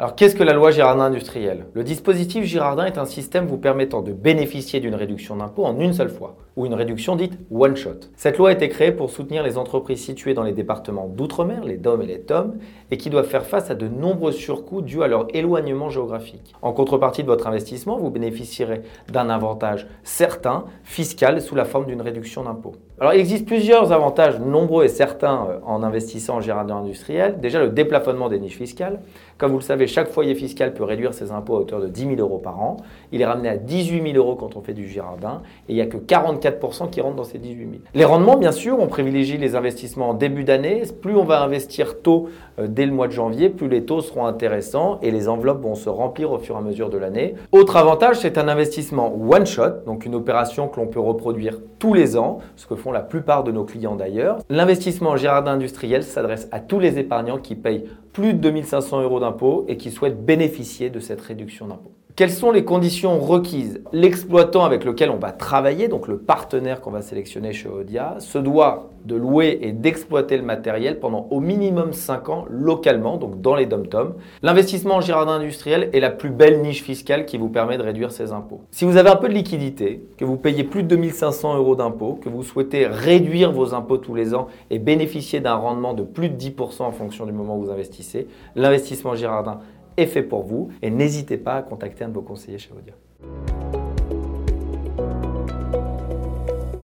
Alors qu'est-ce que la loi Girardin industrielle? Le dispositif Girardin est un système vous permettant de bénéficier d'une réduction d'impôt en une seule fois, ou une réduction dite one shot. Cette loi a été créée pour soutenir les entreprises situées dans les départements d'outre-mer, les DOM et les TOM, et qui doivent faire face à de nombreux surcoûts dus à leur éloignement géographique. En contrepartie de votre investissement, vous bénéficierez d'un avantage certain, fiscal, sous la forme d'une réduction d'impôt. Alors il existe plusieurs avantages nombreux et certains euh, en investissant en Girardin industriel. Déjà le déplafonnement des niches fiscales. Comme vous le savez, chaque foyer fiscal peut réduire ses impôts à hauteur de 10 000 euros par an. Il est ramené à 18 000 euros quand on fait du Girardin et il n'y a que 44% qui rentrent dans ces 18 000. Les rendements, bien sûr, on privilégie les investissements en début d'année. Plus on va investir tôt euh, dès le mois de janvier, plus les taux seront intéressants et les enveloppes vont se remplir au fur et à mesure de l'année. Autre avantage, c'est un investissement one shot, donc une opération que l'on peut reproduire tous les ans, ce que font la plupart de nos clients d'ailleurs. L'investissement en Girardin industriel s'adresse à tous les épargnants qui payent plus de 2500 euros d'impôts et qui souhaitent bénéficier de cette réduction d'impôt. Quelles sont les conditions requises L'exploitant avec lequel on va travailler, donc le partenaire qu'on va sélectionner chez Odia, se doit de louer et d'exploiter le matériel pendant au minimum 5 ans localement, donc dans les dom-toms. L'investissement en Girardin industriel est la plus belle niche fiscale qui vous permet de réduire ses impôts. Si vous avez un peu de liquidité, que vous payez plus de 2500 euros d'impôts, que vous souhaitez réduire vos impôts tous les ans et bénéficier d'un rendement de plus de 10% en fonction du moment où vous investissez, l'investissement Girardin fait pour vous et n'hésitez pas à contacter un de vos conseillers chez Audia.